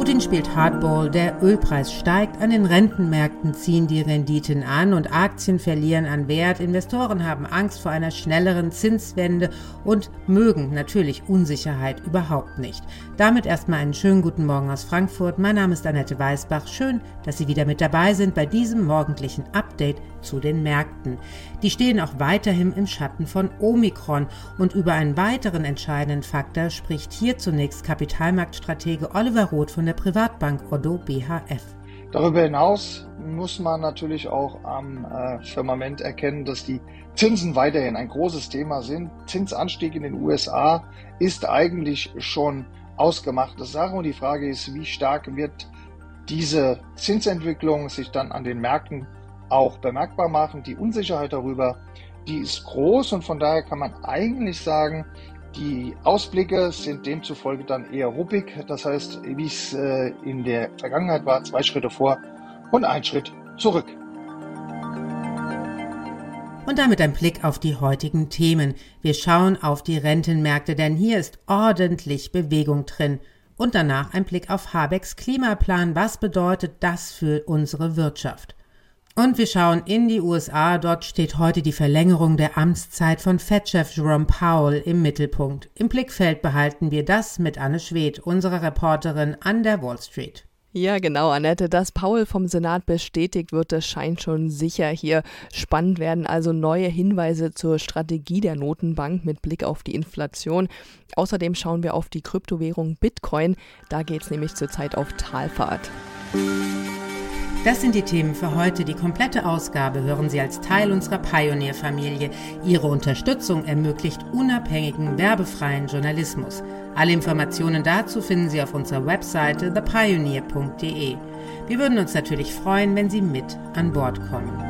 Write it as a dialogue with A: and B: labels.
A: Putin spielt Hardball, der Ölpreis steigt, an den Rentenmärkten ziehen die Renditen an und Aktien verlieren an Wert. Investoren haben Angst vor einer schnelleren Zinswende und mögen natürlich Unsicherheit überhaupt nicht. Damit erstmal einen schönen guten Morgen aus Frankfurt. Mein Name ist Annette Weißbach. Schön, dass Sie wieder mit dabei sind bei diesem morgendlichen Update zu den Märkten. Die stehen auch weiterhin im Schatten von Omikron und über einen weiteren entscheidenden Faktor spricht hier zunächst Kapitalmarktstratege Oliver Roth von von der Privatbank Oddo BHF.
B: Darüber hinaus muss man natürlich auch am äh, Firmament erkennen, dass die Zinsen weiterhin ein großes Thema sind. Zinsanstieg in den USA ist eigentlich schon ausgemachte Sache und die Frage ist, wie stark wird diese Zinsentwicklung sich dann an den Märkten auch bemerkbar machen. Die Unsicherheit darüber, die ist groß und von daher kann man eigentlich sagen, die Ausblicke sind demzufolge dann eher ruppig. Das heißt, wie es äh, in der Vergangenheit war, zwei Schritte vor und ein Schritt zurück.
A: Und damit ein Blick auf die heutigen Themen. Wir schauen auf die Rentenmärkte, denn hier ist ordentlich Bewegung drin. Und danach ein Blick auf Habecks Klimaplan. Was bedeutet das für unsere Wirtschaft? Und wir schauen in die USA. Dort steht heute die Verlängerung der Amtszeit von Fed-Chef Jerome Powell im Mittelpunkt. Im Blickfeld behalten wir das mit Anne Schwedt, unserer Reporterin an der Wall Street.
C: Ja, genau, Annette. Dass Paul vom Senat bestätigt wird, das scheint schon sicher. Hier spannend werden also neue Hinweise zur Strategie der Notenbank mit Blick auf die Inflation. Außerdem schauen wir auf die Kryptowährung Bitcoin. Da geht es nämlich zurzeit auf Talfahrt.
A: Das sind die Themen für heute. Die komplette Ausgabe hören Sie als Teil unserer Pioneer-Familie. Ihre Unterstützung ermöglicht unabhängigen, werbefreien Journalismus. Alle Informationen dazu finden Sie auf unserer Webseite thepioneer.de. Wir würden uns natürlich freuen, wenn Sie mit an Bord kommen.